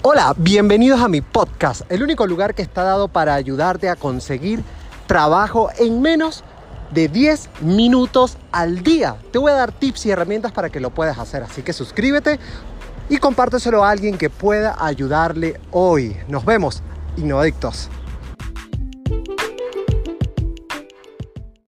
Hola, bienvenidos a mi podcast, el único lugar que está dado para ayudarte a conseguir trabajo en menos de 10 minutos al día. Te voy a dar tips y herramientas para que lo puedas hacer, así que suscríbete y compárteselo a alguien que pueda ayudarle hoy. Nos vemos, innovadictos.